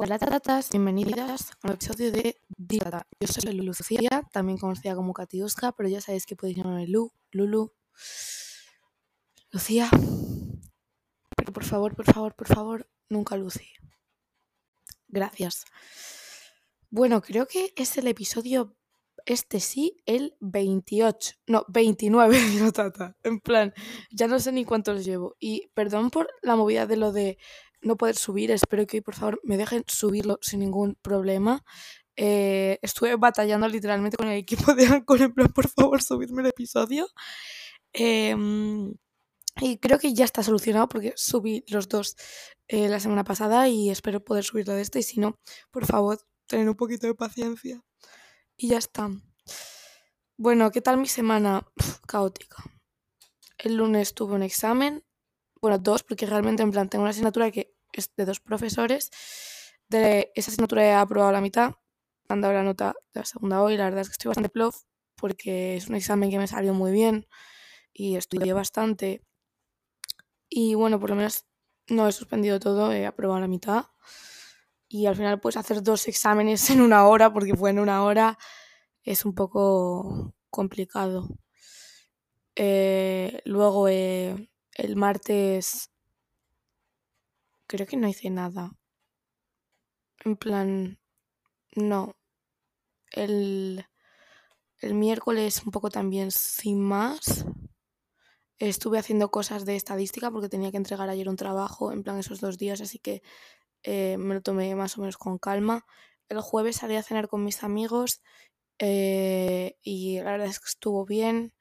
Hola tatas, bienvenidas a un episodio de Dita. Yo soy Lucía, también conocida como Katiuska, pero ya sabéis que podéis llamarme Lu, Lulu, Lucía. Pero por favor, por favor, por favor, nunca Lucy. Gracias. Bueno, creo que es el episodio, este sí, el 28. No, 29, no tata. En plan, ya no sé ni cuántos llevo. Y perdón por la movida de lo de no poder subir. Espero que hoy, por favor, me dejen subirlo sin ningún problema. Eh, estuve batallando literalmente con el equipo de Anchor en plan, por favor, subidme el episodio. Em, y creo que ya está solucionado porque subí los dos eh, la semana pasada y espero poder subirlo de este. Y si no, por favor, tener un poquito de paciencia. Y ya está. Bueno, ¿qué tal mi semana? caótica. El lunes tuve un examen. Bueno, dos, porque realmente en plan tengo una asignatura que es de dos profesores. De esa asignatura he aprobado la mitad. Han dado la nota de la segunda hoy. La verdad es que estoy bastante plof porque es un examen que me salió muy bien y estudié bastante. Y bueno, por lo menos no he suspendido todo, he aprobado la mitad. Y al final puedes hacer dos exámenes en una hora, porque fue en una hora, es un poco complicado. Eh, luego eh, el martes creo que no hice nada. En plan, no. El, el miércoles un poco también sin más. Estuve haciendo cosas de estadística porque tenía que entregar ayer un trabajo, en plan esos dos días, así que eh, me lo tomé más o menos con calma. El jueves salí a cenar con mis amigos eh, y la verdad es que estuvo bien,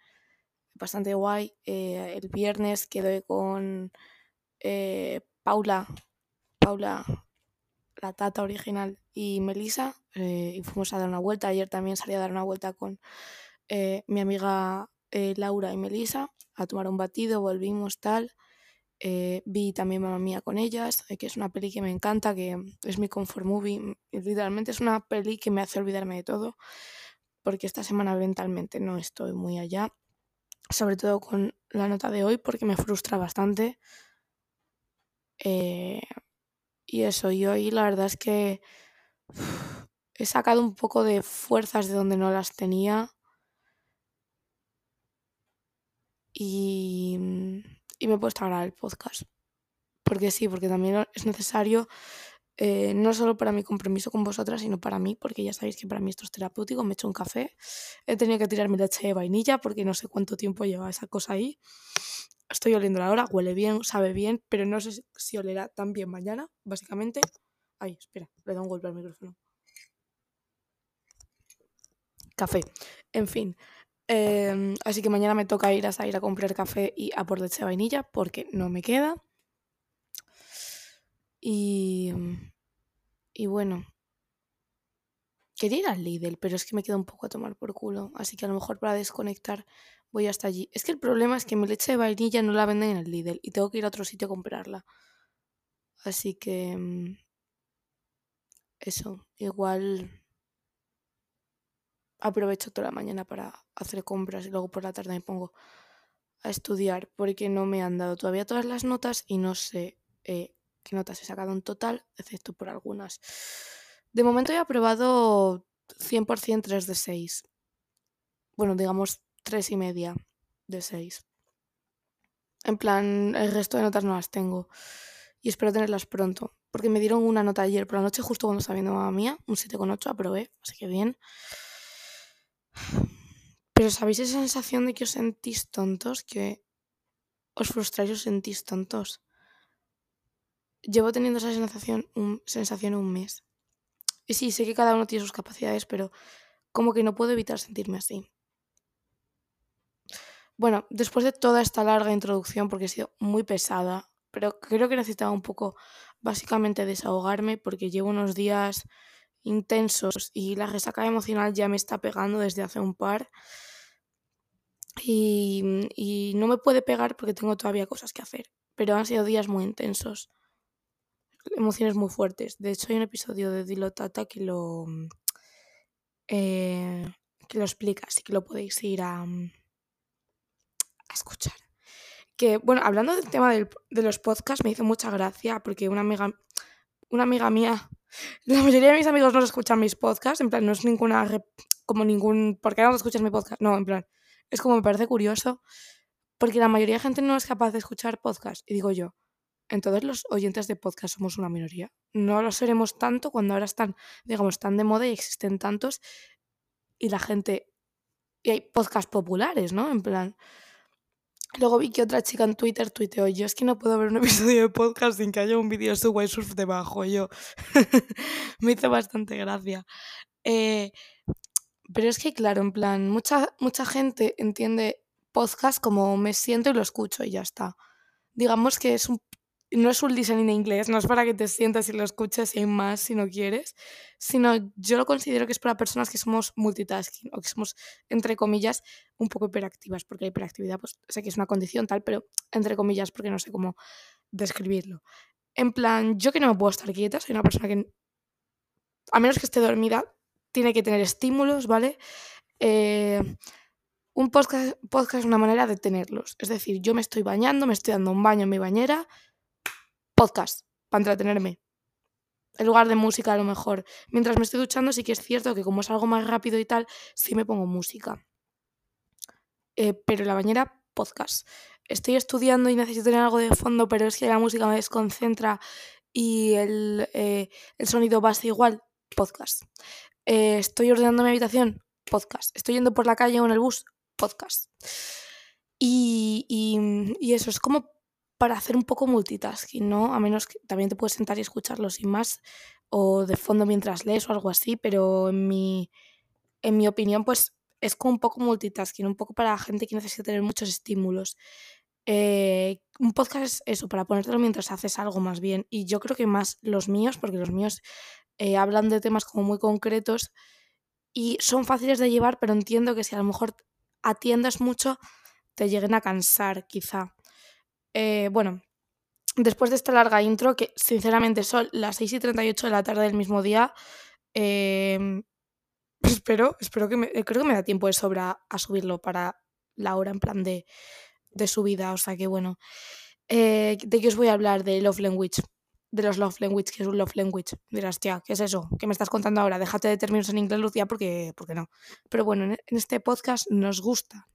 bastante guay. Eh, el viernes quedé con Paula, Paula, la tata original, y Melisa, y fuimos a dar una vuelta. Ayer también salí a dar una vuelta con mi amiga Laura y Melisa a tomar un batido, volvimos tal. Eh, vi también Mamma Mía con ellas, eh, que es una peli que me encanta, que es mi comfort movie. Literalmente es una peli que me hace olvidarme de todo, porque esta semana mentalmente no estoy muy allá. Sobre todo con la nota de hoy, porque me frustra bastante. Eh, y eso, y hoy la verdad es que he sacado un poco de fuerzas de donde no las tenía. y, y me he puesto a grabar el podcast. Porque sí, porque también es necesario, eh, no solo para mi compromiso con vosotras, sino para mí, porque ya sabéis que para mí esto es terapéutico. Me he hecho un café, he tenido que tirar mi leche de vainilla porque no sé cuánto tiempo lleva esa cosa ahí. Estoy oliendo la hora, huele bien, sabe bien, pero no sé si olerá tan bien mañana, básicamente. Ay, espera, le da un golpe al micrófono. Café. En fin, Em, así que mañana me toca ir a salir a comprar café y a por leche de vainilla porque no me queda. Y, y bueno, quería ir al Lidl, pero es que me queda un poco a tomar por culo. Así que a lo mejor para desconectar voy hasta allí. Es que el problema es que mi leche de vainilla no la venden en el Lidl y tengo que ir a otro sitio a comprarla. Así que... Mm, eso, igual aprovecho toda la mañana para hacer compras y luego por la tarde me pongo a estudiar porque no me han dado todavía todas las notas y no sé eh, qué notas he sacado en total, excepto por algunas. De momento he aprobado 100% 3 de 6. Bueno, digamos 3 y media de 6. En plan, el resto de notas no las tengo. Y espero tenerlas pronto. Porque me dieron una nota ayer por la noche, justo cuando estaba viendo mamá mía. Un 7,8 aprobé, así que bien. Pero ¿sabéis esa sensación de que os sentís tontos? Que os frustráis y os sentís tontos. Llevo teniendo esa sensación un, sensación un mes. Y sí, sé que cada uno tiene sus capacidades, pero como que no puedo evitar sentirme así. Bueno, después de toda esta larga introducción, porque he sido muy pesada, pero creo que necesitaba un poco básicamente desahogarme porque llevo unos días intensos y la resaca emocional ya me está pegando desde hace un par. Y, no me puede pegar porque tengo todavía cosas que hacer, pero han sido días muy intensos, emociones muy fuertes. De hecho, hay un episodio de Dilotata que lo, eh, que lo explica, así que lo podéis ir a, a escuchar. Que, bueno, hablando del tema de los podcasts, me hizo mucha gracia porque una amiga, una amiga mía La mayoría de mis amigos no escuchan mis podcasts, en plan, no es ninguna, como ningún, ¿por qué no escuchas mi podcast? No, en plan, es como me parece curioso, porque la mayoría de gente no es capaz de escuchar podcasts, y digo yo, entonces los oyentes de podcast somos una minoría. No lo seremos tanto cuando ahora están, digamos, tan de moda y existen tantos, y la gente, y hay podcasts populares, ¿no? En plan, Luego vi que otra chica en Twitter tuiteó, yo es que no puedo ver un episodio de podcast sin que haya un vídeo de Surf debajo. Yo me hizo bastante gracia. Eh, pero es que, claro, en plan, mucha, mucha gente entiende podcast como me siento y lo escucho y ya está. Digamos que es un no es un listening en inglés, no es para que te sientas y lo escuches sin más si no quieres, sino yo lo considero que es para personas que somos multitasking o que somos, entre comillas, un poco hiperactivas, porque la hiperactividad, pues sé que es una condición tal, pero entre comillas, porque no sé cómo describirlo. En plan, yo que no me puedo estar quieta, soy una persona que, a menos que esté dormida, tiene que tener estímulos, ¿vale? Eh, un podcast, podcast es una manera de tenerlos. Es decir, yo me estoy bañando, me estoy dando un baño en mi bañera podcast para entretenerme. En lugar de música, a lo mejor. Mientras me estoy duchando, sí que es cierto que como es algo más rápido y tal, sí me pongo música. Eh, pero en la bañera, podcast. Estoy estudiando y necesito tener algo de fondo, pero es que la música me desconcentra y el, eh, el sonido ser igual, podcast. Eh, estoy ordenando mi habitación, podcast. Estoy yendo por la calle o en el bus, podcast. Y, y eso es como para hacer un poco multitasking, ¿no? A menos que también te puedes sentar y escucharlo sin más o de fondo mientras lees o algo así, pero en mi, en mi opinión, pues es como un poco multitasking, un poco para gente que necesita tener muchos estímulos. Eh, un podcast es eso, para ponértelo mientras haces algo más bien. Y yo creo que más los míos, porque los míos eh, hablan de temas como muy concretos y son fáciles de llevar, pero entiendo que si a lo mejor atiendes mucho, te lleguen a cansar, quizá. Eh, bueno, después de esta larga intro, que sinceramente son las 6 y 38 de la tarde del mismo día, em, espero, espero que me, eh, creo que me da tiempo de sobra a subirlo para la hora en plan de, de subida. O sea que bueno, eh, ¿de qué os voy a hablar? De Love Language. De los Love Language, que es un Love Language. Dirás, tía, ¿qué es eso? ¿Qué me estás contando ahora? Déjate de términos en inglés, Lucía, porque, porque no. Pero bueno, en este podcast nos gusta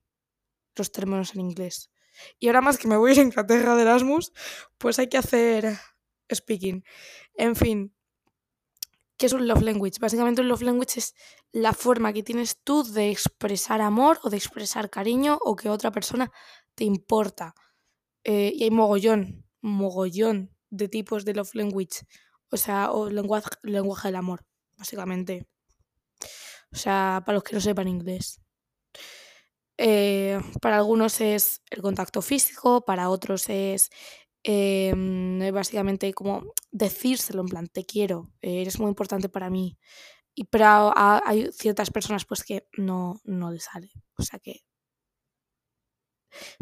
los términos en inglés. Y ahora más que me voy a Inglaterra de Erasmus, pues hay que hacer speaking. En fin, ¿qué es un love language? Básicamente un love language es la forma que tienes tú de expresar amor o de expresar cariño o que otra persona te importa. Eh, y hay mogollón, mogollón de tipos de love language. O sea, o lenguaje, lenguaje del amor, básicamente. O sea, para los que no sepan inglés. Eh, para algunos es el contacto físico, para otros es em, básicamente como decírselo, en plan, te quiero, eres muy importante para mí. Y, pero hay ciertas personas pues que no, no les sale. O sea que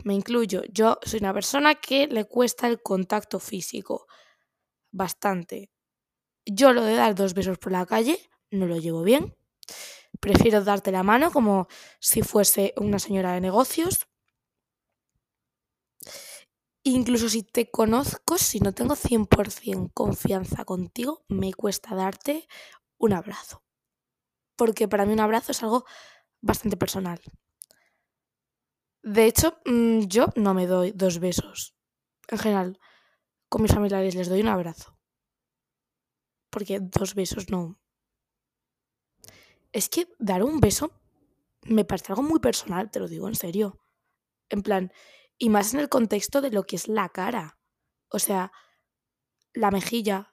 me incluyo. Yo soy una persona que le cuesta el contacto físico bastante. Yo lo de dar dos besos por la calle no lo llevo bien prefiero darte la mano como si fuese una señora de negocios. Incluso si te conozco, si no tengo 100% confianza contigo, me cuesta darte un abrazo. Porque para mí un abrazo es algo bastante personal. De hecho, mm, yo no me doy dos besos. En general, con mis familiares les doy un abrazo. Porque dos besos no, es que dar un beso me parece algo muy personal, te lo digo en serio. En plan, y más en el contexto de lo que es la cara. O sea, la mejilla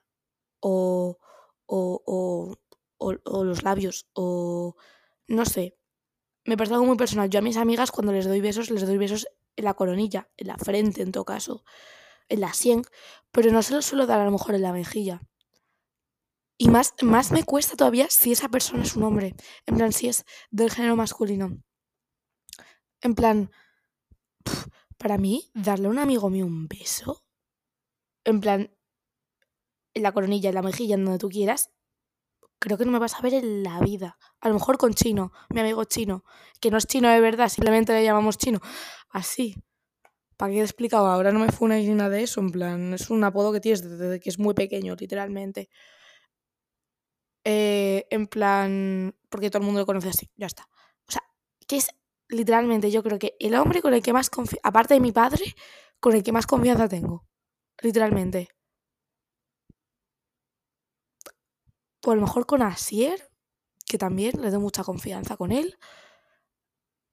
o, o, o, o, los labios o no sé. Me parece algo muy personal. Yo a mis amigas cuando les doy besos, les doy besos en la coronilla, en la frente en todo caso, en la sien, pero no se los suelo dar a lo mejor en la mejilla. Y más, más me cuesta todavía si esa persona es un hombre. En plan, si es del género masculino. En plan, para mí, darle a un amigo mío un beso. En plan, en la coronilla, en la mejilla, en donde tú quieras. Creo que no me vas a ver en la vida. A lo mejor con chino, mi amigo chino. Que no es chino de verdad, simplemente le llamamos chino. Así. ¿Para qué he explicado? Ahora no me fue una nada de eso. En plan, es un apodo que tienes desde que es muy pequeño, literalmente. Eh, en plan, porque todo el mundo lo conoce así, ya está. O sea, que es literalmente yo creo que el hombre con el que más confianza, aparte de mi padre, con el que más confianza tengo. Literalmente. A lo mejor con Asier, que también le doy mucha confianza con él.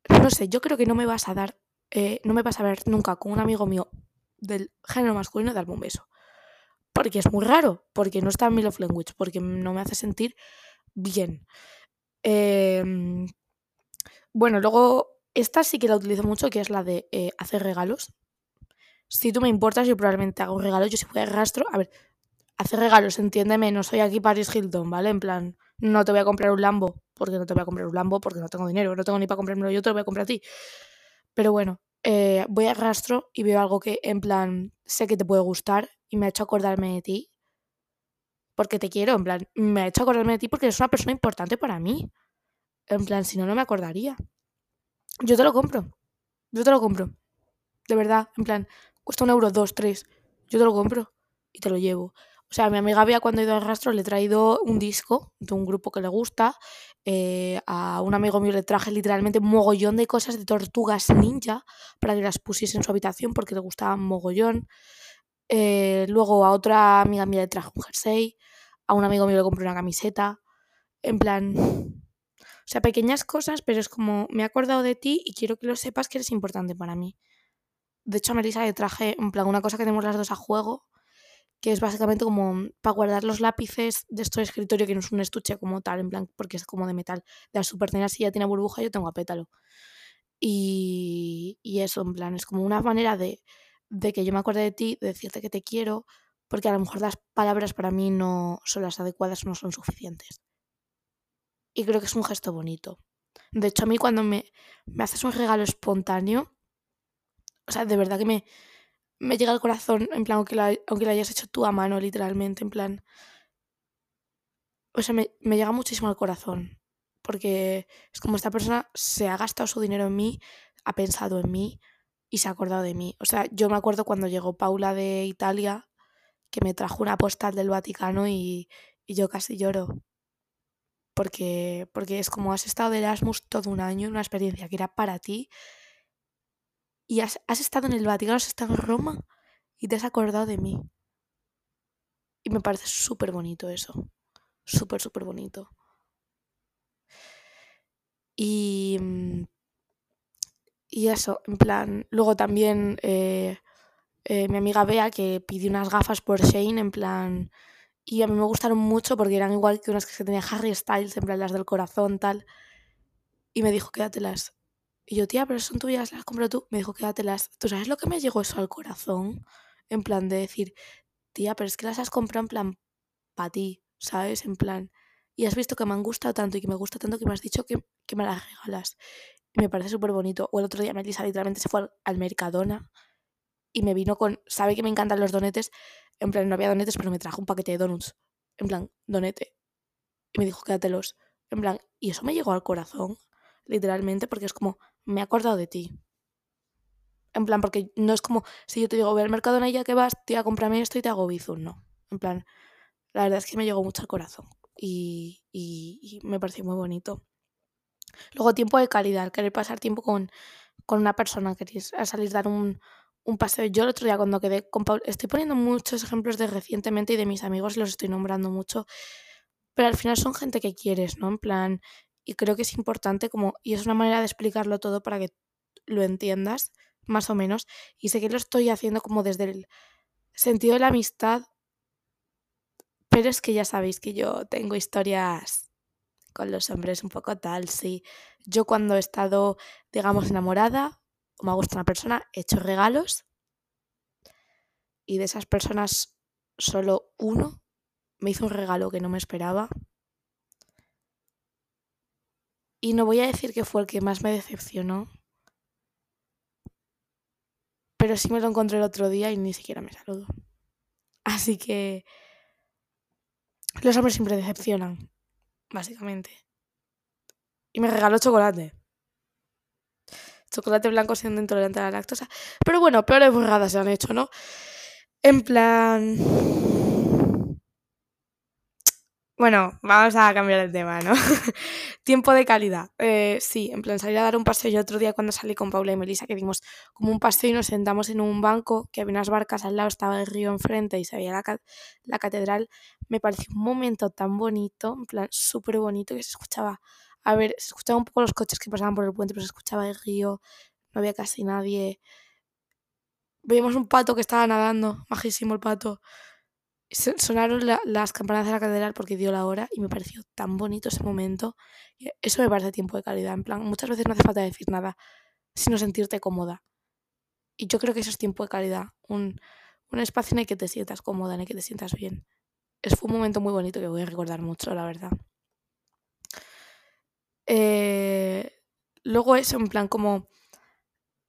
No sé, yo creo que no me vas a dar, eh, no me vas a ver nunca con un amigo mío del género masculino darme un beso. Porque es muy raro, porque no está en mi love language, porque no me hace sentir bien. Em, bueno, luego, esta sí que la utilizo mucho, que es la de eh, hacer regalos. Si tú me importas, yo probablemente hago un regalo. Yo si fuera rastro, a ver, hacer regalos, entiéndeme, no soy aquí Paris Hilton, ¿vale? En plan, no te voy a comprar un Lambo, porque no te voy a comprar un Lambo, porque no tengo dinero, no tengo ni para comprármelo yo, te lo voy a comprar a ti. Pero bueno, eh, voy a rastro y veo algo que en plan sé que te puede gustar y me ha hecho acordarme de ti. Porque te quiero, en plan, me ha hecho acordarme de ti porque eres una persona importante para mí. En plan, si no, no me acordaría. Yo te lo compro. Yo te lo compro. De verdad, en plan, cuesta un euro, dos, tres. Yo te lo compro y te lo llevo. O sea, a mi amiga había cuando he ido al rastro le he traído un disco de un grupo que le gusta. Eh, a un amigo mío le traje literalmente un mogollón de cosas de tortugas ninja para que las pusiese en su habitación porque le gustaban mogollón. Eh, luego a otra amiga mía le traje un jersey. A un amigo mío le compré una camiseta. En plan. O sea, pequeñas cosas, pero es como me he acordado de ti y quiero que lo sepas que eres importante para mí. De hecho, a Melissa le traje en plan una cosa que tenemos las dos a juego que es básicamente como para guardar los lápices de esto de escritorio, que no es un estuche como tal, en plan, porque es como de metal. De las supertenas, si ya tiene burbuja, yo tengo a pétalo. Y, y eso, en plan, es como una manera de, de que yo me acuerde de ti, de decirte que te quiero, porque a lo mejor las palabras para mí no son las adecuadas, no son suficientes. Y creo que es un gesto bonito. De hecho, a mí cuando me, me haces un regalo espontáneo, o sea, de verdad que me, me llega al corazón, en plan, aunque, la, aunque lo hayas hecho tú a mano, literalmente, en plan. O sea, me, me llega muchísimo al corazón. Porque es como esta persona se ha gastado su dinero en mí, ha pensado en mí y se ha acordado de mí. O sea, yo me acuerdo cuando llegó Paula de Italia, que me trajo una postal del Vaticano y, y yo casi lloro. Porque, porque es como has estado de Erasmus todo un año, una experiencia que era para ti y has, estado en el Vaticano, has estado en Roma y te has acordado de mí. Y me parece súper bonito eso. Súper, súper bonito. Y, mm, y eso, en plan, luego también eh, eh, mi amiga Bea que pidió unas gafas por Shane, en plan, y a mí me gustaron mucho porque eran igual que unas que tenía Harry Styles, en plan las del corazón, tal. Y me dijo, quédatelas. Y yo, tía, pero son tuyas, las compro tú. Me dijo, quédatelas. ¿Tú sabes lo que me llegó eso al corazón? En plan de decir, tía, pero es que las has comprado en plan para ti, ¿sabes? En plan. Y has visto que me han gustado tanto y que me gusta tanto que me has dicho que, me las regalas. Y me parece súper bonito. O el otro día Melissa literalmente se fue al, Mercadona y me vino con. Sabe que me encantan los donetes. En plan, no había donetes, pero me trajo un paquete de donuts. En plan, donete. Y me dijo, quédatelos. En plan, y eso me llegó al corazón, literalmente, porque es como, me he acordado de ti. En plan, porque no es como si yo te digo, ve al mercado en ya que vas, tía, cómprame esto y te hago bizum, no. En plan, la verdad es que me llegó mucho al corazón y, me pareció muy bonito. Luego, tiempo de calidad, querer pasar tiempo con, con una persona, querer salir dar un, un paseo. Yo el otro día cuando quedé con Paul, estoy poniendo muchos ejemplos de recientemente y de mis amigos, los estoy nombrando mucho, pero al final son gente que quieres, ¿no? En plan, y creo que es importante como, y es una manera de explicarlo todo para que lo entiendas, más o menos, y sé que lo estoy haciendo como desde el sentido de la amistad, pero es que ya sabéis que yo tengo historias con los hombres un poco tal, sí. Yo cuando he estado, digamos, enamorada o me ha gustado una persona, he hecho regalos y de esas personas solo uno me hizo un regalo que no me esperaba y no voy a decir que fue el que más me decepcionó. Pero sí me lo encontré el otro día y ni siquiera me saludó. Así que los hombres siempre decepcionan, básicamente. Y me regaló chocolate. Chocolate blanco siendo intolerante a la lactosa. Pero bueno, peores burradas se han hecho, ¿no? En plan... Bueno, vamos a cambiar el tema, ¿no? Tiempo de calidad. Eh, sí, en plan salir a dar un paseo. Yo otro día cuando salí con Paula y Melissa, que dimos como un paseo y nos sentamos en un banco, que había unas barcas al lado, estaba el río enfrente y se veía la, la catedral, me pareció un momento tan bonito, en plan súper bonito, que se escuchaba, a ver, se escuchaban un poco los coches que pasaban por el puente, pero se escuchaba el río, no había casi nadie. Veíamos un pato que estaba nadando, majísimo el pato sonaron las campanas de la catedral porque dio la hora y me pareció tan bonito ese momento. Eso me parece tiempo de calidad. En plan, muchas veces no hace falta decir nada, sino sentirte cómoda. Y yo creo que eso es tiempo de calidad. Un, un espacio en el que te sientas cómoda, en el que te sientas bien. Es un momento muy bonito que voy a recordar mucho, la verdad. Eh, luego eso, en plan, como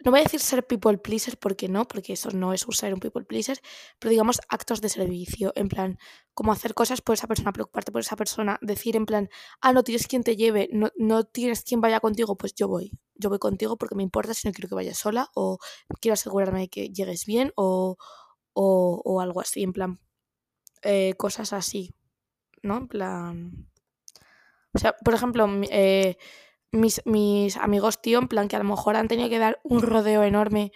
no voy a decir ser people pleaser porque no, porque eso no es ser un people pleaser, pero digamos actos de servicio, en plan, como hacer cosas por esa persona, preocuparte por esa persona, decir en plan, ah, no tienes quien te lleve, no, no tienes quien vaya contigo, pues yo voy, yo voy contigo porque me importa si no quiero que vayas sola o quiero asegurarme de que llegues bien o, o, o algo así, en plan, eh, cosas así, ¿no? En plan... O sea, por ejemplo, eh, mis, mis amigos, tío, en plan que a lo mejor han tenido que dar un rodeo enorme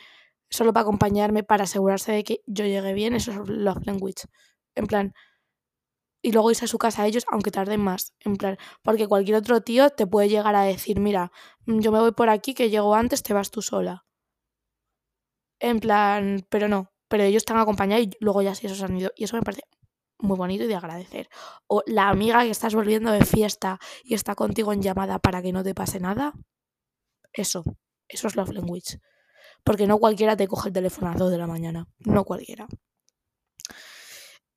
solo para acompañarme, para asegurarse de que yo llegue bien, eso es love language. En plan, y luego irse a su casa a ellos, aunque tarden más. En plan, porque cualquier otro tío te puede llegar a decir, mira, mm, yo me voy por aquí, que llego antes, te vas tú sola. En plan, pero no, pero ellos están acompañados y luego ya sí esos han ido. Y eso me parece muy bonito y de agradecer. O la amiga que estás volviendo de fiesta y está contigo en llamada para que no te pase nada. Eso, eso es love language. Porque no cualquiera te coge el teléfono a las 2 de la mañana. No cualquiera.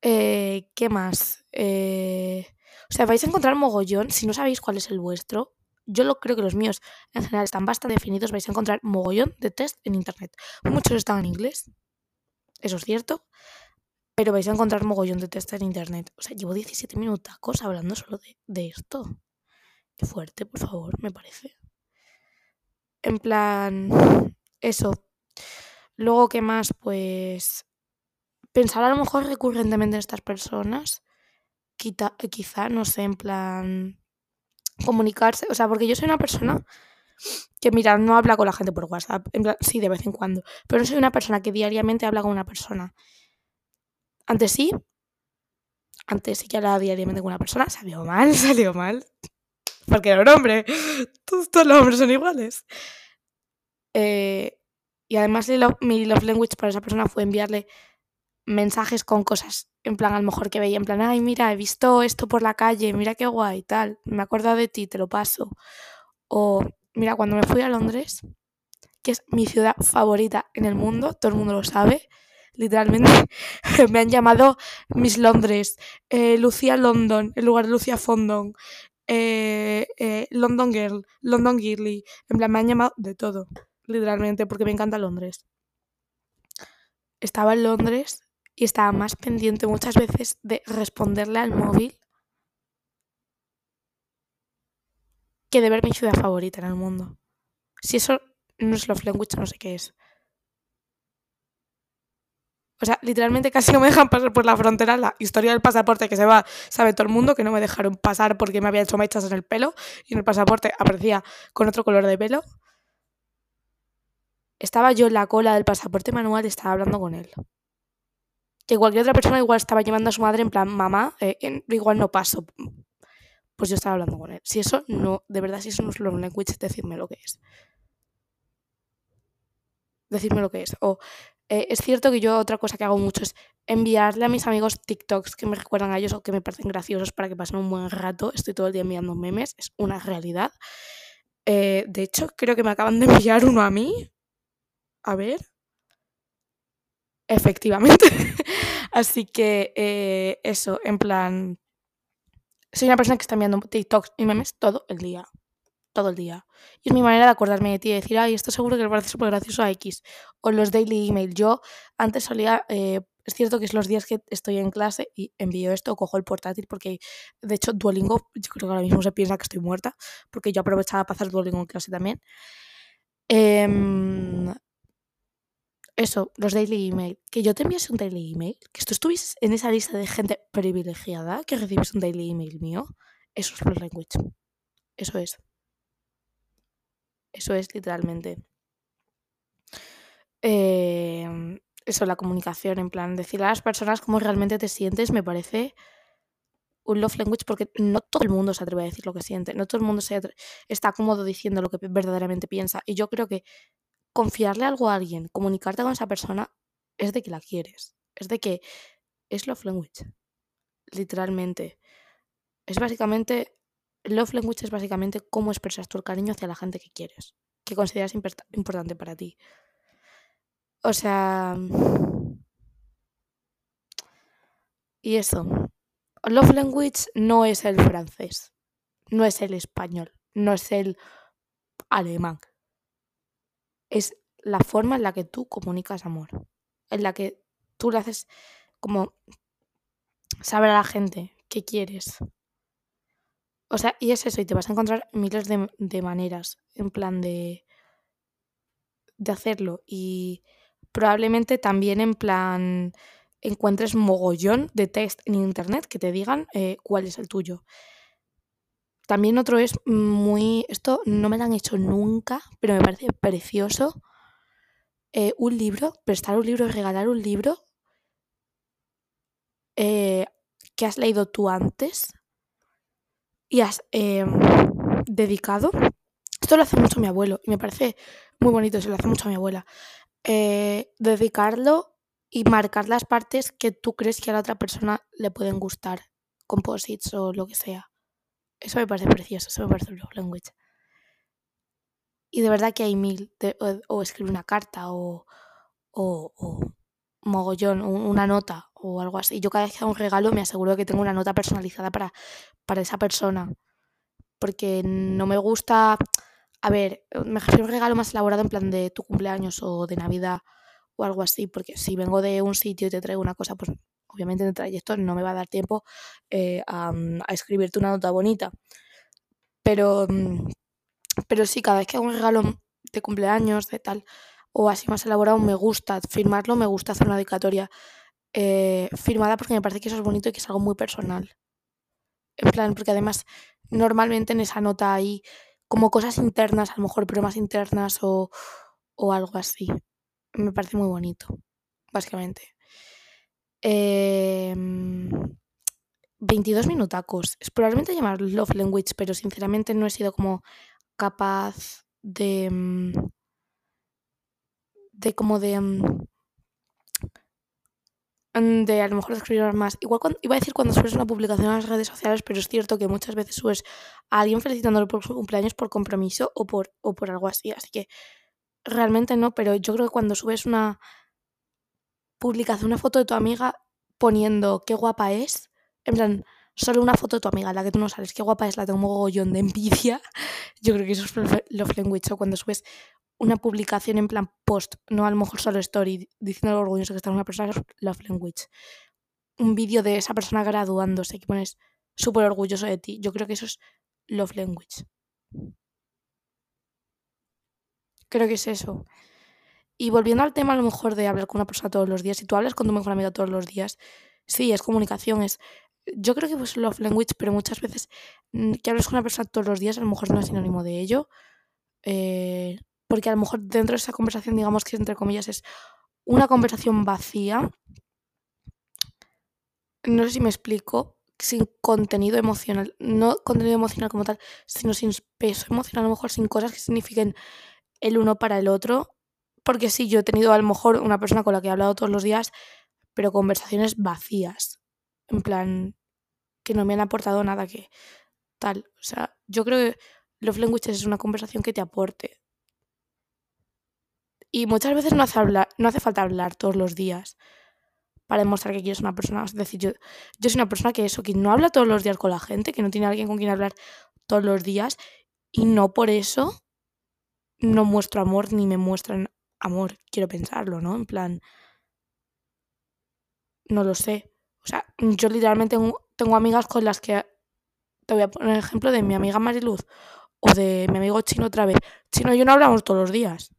Eh, ¿Qué más? Eh, o sea, vais a encontrar mogollón. Si no sabéis cuál es el vuestro, yo lo creo que los míos en general están bastante definidos. Vais a encontrar mogollón de test en internet. Muchos están en inglés. Eso es cierto pero vais a encontrar mogollón de test en internet. O sea, llevo 17 minutacos hablando solo de, esto. Qué fuerte, por favor, me parece. En plan, eso. Luego, ¿qué más? Pues pensar a lo mejor recurrentemente en estas personas. Quita, quizá, no sé, en plan, comunicarse. O sea, porque yo soy una persona que, mira, no habla con la gente por WhatsApp. En plan, sí, de vez en cuando. Pero no soy una persona que diariamente habla con una persona. Antes sí, antes sí que hablaba diariamente con una persona, salió mal, salió mal. Porque era un hombre. Todos, los hombres son iguales. Eh, y además mi love language para esa persona fue enviarle mensajes con cosas, en plan, a lo mejor que veía, en plan, ay, mira, he visto esto por la calle, mira qué guay, tal, me acuerdo de ti, te lo paso. O, mira, cuando me fui a Londres, que es mi ciudad favorita en el mundo, todo el mundo lo sabe, literalmente me han llamado Miss Londres, eh, Lucia London, en lugar de Lucia Fondon, eh, eh, London Girl, London Girly, en plan me han llamado de todo, literalmente, porque me encanta Londres. Estaba en Londres y estaba más pendiente muchas veces de responderle al móvil que de ver mi ciudad favorita en el mundo. Si eso no es love language, no sé qué es. O sea, literalmente casi no me dejan pasar por la frontera. La historia del pasaporte que se va, sabe todo el mundo, que no me dejaron pasar porque me había hecho mechas en el pelo y en el pasaporte aparecía con otro color de pelo. Estaba yo en la cola del pasaporte manual y estaba hablando con él. Que cualquier otra persona igual estaba llevando a su madre en plan, mamá, eh, igual no paso. Pues yo estaba hablando con él. Si eso no, de verdad, si eso no es love language, decirme lo que es. Decirme lo que es. O eh, es cierto que yo otra cosa que hago mucho es enviarle a mis amigos TikToks que me recuerdan a ellos o que me parecen graciosos para que pasen un buen rato. Estoy todo el día enviando memes, es una realidad. Eh, de hecho, creo que me acaban de enviar uno a mí. A ver. Efectivamente. Así que eh, eso, en plan... Soy una persona que está enviando TikToks y memes todo el día todo el día. Y es mi manera de acordarme de ti y decir, ay, esto seguro que le parece súper gracioso a X. O los daily email. Yo antes solía, eh, es cierto que es los días que estoy en clase y envío esto, cojo el portátil porque, de hecho, Duolingo, yo creo que ahora mismo se piensa que estoy muerta, porque yo aprovechaba para hacer Duolingo en clase también. Em, eso, los daily email. Que yo te enviase un daily email, que tú estuvieses en esa lista de gente privilegiada que recibes un daily email mío. Eso es los language. Eso es. Eso es literalmente. Eh, eso, la comunicación, en plan, decirle a las personas cómo realmente te sientes, me parece un love language porque no todo el mundo se atreve a decir lo que siente, no todo el mundo se está cómodo diciendo lo que verdaderamente piensa. Y yo creo que confiarle algo a alguien, comunicarte con esa persona, es de que la quieres, es de que es love language, literalmente. Es básicamente, love language es básicamente cómo expresas tu cariño hacia la gente que quieres, que consideras importante para ti. O sea... Y eso. Love language no es el francés, no es el español, no es el alemán. Es la forma en la que tú comunicas amor, en la que tú le haces como saber a la gente qué quieres. O sea, y es eso, y te vas a encontrar miles de, de maneras, en plan de, de hacerlo. Y probablemente también en plan encuentres mogollón de test en internet que te digan eh, cuál es el tuyo. También otro es muy... Esto no me lo han hecho nunca, pero me parece precioso. Eh, un libro, prestar un libro, regalar un libro eh, que has leído tú antes y has dedicado. Esto lo hace mucho mi abuelo y me parece muy bonito, se lo hace mucho a mi abuela. dedicarlo y marcar las partes que tú crees que a la otra persona le pueden gustar, composites o lo que sea. Eso me parece precioso, eso me parece un love language. Y de verdad que hay mil, o, escribir una carta o, o, o mogollón, una nota o algo así. Yo cada vez que hago un regalo me aseguro que tengo una nota personalizada para, para esa persona. Porque no me gusta, a ver, me refiero a un regalo más elaborado en plan de tu cumpleaños o de Navidad o algo así, porque si vengo de un sitio y te traigo una cosa, pues obviamente en el trayecto no me va a dar tiempo eh, mm, a, escribirte una nota bonita. Pero, pero sí, cada vez que hago un regalo de cumpleaños, de tal, o así más elaborado, me gusta firmarlo, me gusta hacer una dedicatoria eh, firmada porque me parece que eso es bonito y que es algo muy personal. En plan, porque además normalmente en esa nota hay como cosas internas, a lo mejor pero más internas o, o algo así me parece muy bonito, básicamente. 22 em, minutacos. Es probablemente llamar Love Language, pero sinceramente no he sido como capaz de. Em, de como de. Em, de a lo mejor escribir más. Igual cuando, iba a decir cuando subes una publicación a las redes sociales, pero es cierto que muchas veces subes a alguien felicitándolo por su cumpleaños por compromiso o por, o por algo así. Así que realmente no, pero yo creo que cuando subes una publicación, una foto de tu amiga poniendo qué guapa es, en plan, solo una foto de tu amiga, la que tú no sabes qué guapa es, la tengo un mogollón de envidia, yo creo que eso es love language, o cuando subes una publicación en plan post, no a lo mejor solo story, diciendo lo orgulloso que está una persona, love language. Un vídeo de esa persona graduándose, que pones súper orgulloso de ti, yo creo que eso es love language. Creo que es eso. Y volviendo al tema a lo mejor de hablar con una persona todos los días, si tú hablas con tu mejor amiga todos los días, sí, es comunicación, es... Yo creo que es love language, pero muchas veces mm, que hables con una persona todos los días a lo mejor no es sinónimo de ello. Eh, porque a lo mejor dentro de esa conversación, digamos que entre comillas es una conversación vacía. No sé si me explico, sin contenido emocional, no contenido emocional como tal, sino sin peso emocional, a lo mejor sin cosas que signifiquen el uno para el otro. Porque sí, yo he tenido a lo mejor una persona con la que he hablado todos los días, pero conversaciones vacías. En plan, que no me han aportado nada que tal. O sea, yo creo que Love Languages es una conversación que te aporte. Y muchas veces no hace, hablar, no hace falta hablar todos los días para demostrar que quieres una persona. Es decir, yo, yo soy una persona que eso, que no habla todos los días con la gente, que no tiene alguien con quien hablar todos los días. Y no por eso no muestro amor ni me muestran amor, quiero pensarlo, ¿no? En plan, no lo sé. O sea, yo literalmente tengo, amigas con las que, te voy a poner el ejemplo de mi amiga Mariluz o de mi amigo Chino otra vez. Chino y yo no hablamos todos los días,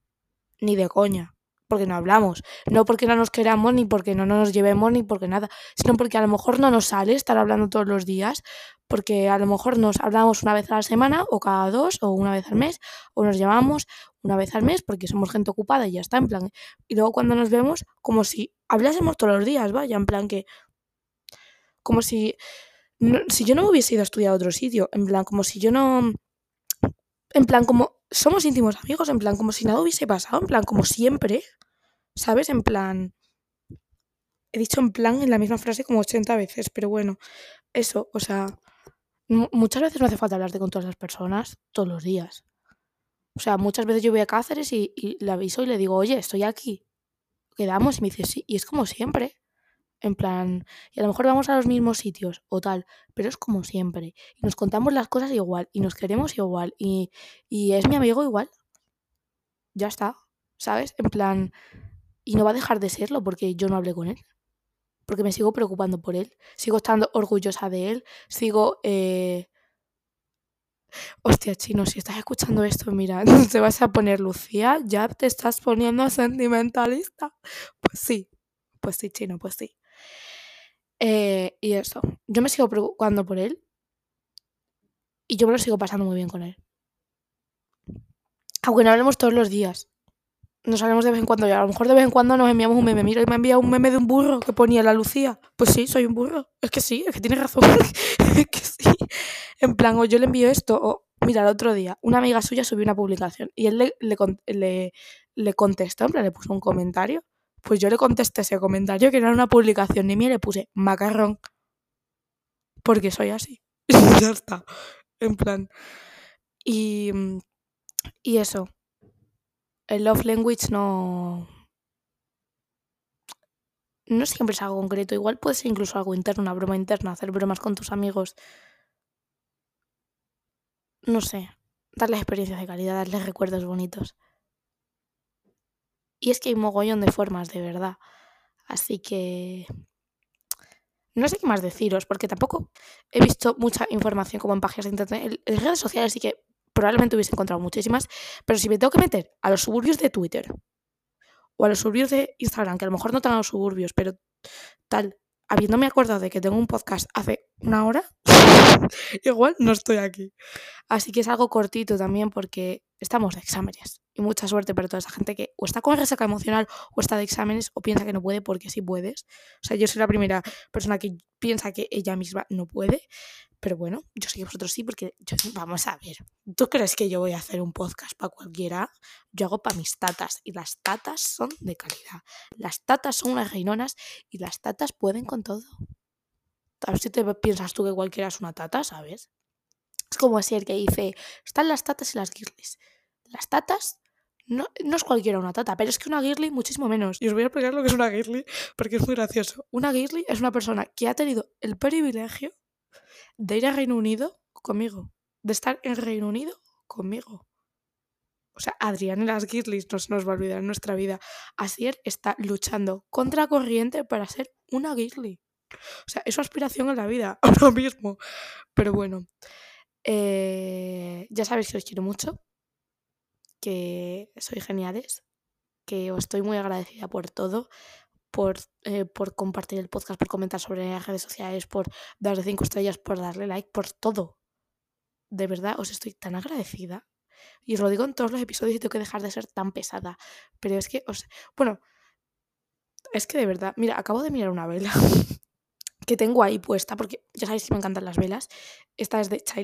ni de coña. porque no hablamos. No porque no nos queramos, ni porque no nos llevemos, ni porque nada. Sino porque a lo mejor no nos sale estar hablando todos los días. Porque a lo mejor nos hablamos una vez a la semana, o cada dos, o una vez al mes, o nos llamamos una vez al mes, porque somos gente ocupada y ya está, en plan. Y luego cuando nos vemos, como si hablásemos todos los días, vaya, en plan que. Como si. si yo no hubiese ido a estudiar a otro sitio, en plan, como si yo no. En plan, como somos íntimos amigos, en plan, como si nada hubiese pasado, en plan, como siempre, ¿sabes? En plan, he dicho en plan en la misma frase como 80 veces, pero bueno, eso, o sea, muchas veces no hace falta hablarte con todas las personas todos los días. O sea, muchas veces yo voy a Cáceres y, y le aviso y le digo, oye, estoy aquí. Quedamos y me dice, sí, y es como siempre. En plan, y a lo mejor vamos a los mismos sitios o tal, pero es como siempre. Y nos contamos las cosas igual, y nos queremos igual, y, y es mi amigo igual. Ya está, ¿sabes? En plan, y no va a dejar de serlo porque yo no hablé con él. Porque me sigo preocupando por él, sigo estando orgullosa de él, sigo... Eh... Hostia, chino, si estás escuchando esto, mira, te vas a poner Lucía, ya te estás poniendo sentimentalista. Pues sí, pues sí, chino, pues sí. Eh, y eso, yo me sigo preocupando por él y yo me lo sigo pasando muy bien con él. Aunque no hablemos todos los días. Nos hablamos de vez en cuando y a lo mejor de vez en cuando nos enviamos un meme. Mira, me ha enviado un meme de un burro que ponía la Lucía. Pues sí, soy un burro. Es que sí, es que tiene razón. es que sí. En plan, o yo le envío esto, o mira, el otro día, una amiga suya subió una publicación y él le, le, le, le contestó, en plan, le puso un comentario pues yo le contesté ese comentario que era una publicación ni mía le puse macarrón. Porque soy así. ya está. En plan. Y, y eso. El love language no. No siempre es algo concreto. Igual puede ser incluso algo interno, una broma interna, hacer bromas con tus amigos. No sé. Darles experiencias de calidad, darles recuerdos bonitos. Y es que hay un mogollón de formas, de verdad. Así que... No sé qué más deciros, porque tampoco he visto mucha información como en páginas de internet. En redes sociales sí que probablemente hubiese encontrado muchísimas, pero si me tengo que meter a los suburbios de Twitter o a los suburbios de Instagram, que a lo mejor no tengan los suburbios, pero tal, habiéndome acordado de que tengo un podcast hace una hora, igual no estoy aquí. Así que es algo cortito también porque estamos de exámenes. Y mucha suerte para toda esa gente que o está con resaca emocional o está de exámenes o piensa que no puede porque sí puedes. O sea, yo soy la primera persona que piensa que ella misma no puede. Pero bueno, yo sé que vosotros sí, porque vamos a ver. ¿Tú crees que yo voy a hacer un podcast para cualquiera? Yo hago para mis tatas y las tatas son de calidad. Las tatas son unas reinonas y las tatas pueden con todo. A ver si te piensas tú que cualquiera es una tata, ¿sabes? Es como así el que dice, están las tatas y las girlies. Las tatas no, no, es cualquiera una tata, pero es que una girly muchísimo menos. Y os voy a explicar lo que es una girly porque es muy gracioso. Una girly es una persona que ha tenido el privilegio de ir a Reino Unido conmigo, de estar en Reino Unido conmigo. O sea, Adrián y las Girlies no se nos va a olvidar en nuestra vida. Asier está luchando contra corriente para ser una Girly. O sea, es su aspiración en la vida, ahora mismo. Pero bueno, eh, ya sabéis que os quiero mucho, que sois geniales, que os estoy muy agradecida por todo, por, eh, por compartir el podcast, por comentar sobre las redes sociales, por darle cinco estrellas, por darle like, por todo. De verdad, os estoy tan agradecida. Y os lo digo en todos los episodios y tengo que dejar de ser tan pesada. Pero es que, os... bueno, es que de verdad, mira, acabo de mirar una vela que tengo ahí puesta, porque ya sabéis que me encantan las velas. Esta es de chai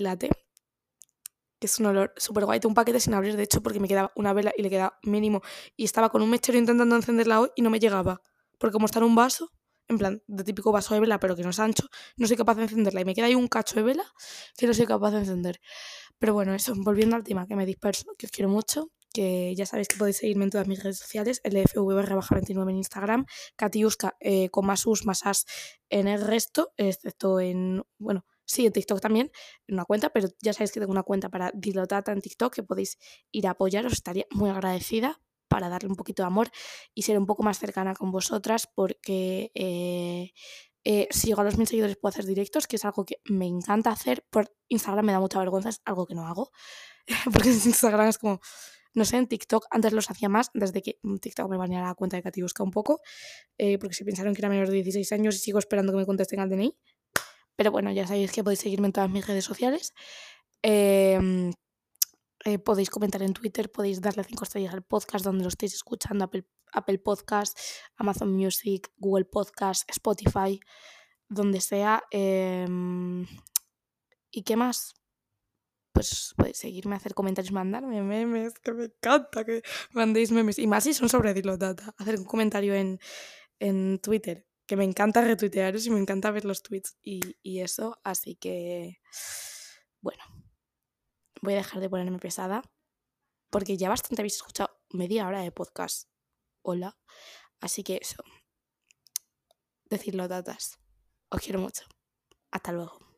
es un olor súper guay. Tengo un paquete sin abrir, de hecho, porque me quedaba una vela y le quedaba mínimo. Y estaba con un mechero intentando encenderla hoy y no me llegaba. Porque como está en un vaso, en plan, de típico vaso de vela, pero que no es ancho, no soy capaz de encenderla. Y me queda ahí un cacho de vela que no soy capaz de encender. Pero bueno, eso, volviendo al tema, que me disperso, que os quiero mucho, que ya sabéis que podéis seguirme en todas mis redes sociales, LFV barra 29 en Instagram, Katiuska eh, con más us, más as en el resto, excepto en, bueno, sí, en TikTok también, una cuenta, pero ya sabéis que tengo una cuenta para Dilotata en TikTok que podéis ir a apoyar, os estaría muy agradecida para darle un poquito de amor y ser un poco más cercana con vosotras porque eh, eh, si llego a los mil seguidores puedo hacer directos, que es algo que me encanta hacer. Por Instagram me da mucha vergüenza, es algo que no hago. porque Instagram es como, No sé, en TikTok antes los hacía más, desde que TikTok me banea la cuenta de Katiuska un poco, eh, porque se pensaron que era menor de 16 años y sigo esperando que me contesten al DNI. Pero bueno, ya sabéis que podéis seguirme en todas mis redes sociales. Em, eh, podéis comentar en Twitter, podéis darle 5 estrellas al podcast donde lo estéis escuchando, Apple, Apple Podcast, Amazon Music, Google Podcast, Spotify, donde sea. Em, ¿Y qué más? Pues podéis seguirme, hacer comentarios, mandarme memes, que me encanta que mandéis memes. Y más si son sobre Dilotata. Hacer un comentario en, en Twitter, que me encanta retuitearos y me encanta ver los tweets y, eso. Así que, bueno, voy a dejar de ponerme pesada porque ya bastante habéis escuchado media hora de podcast. Hola. Así que eso. Decirlo, datas. Os quiero mucho. Hasta luego.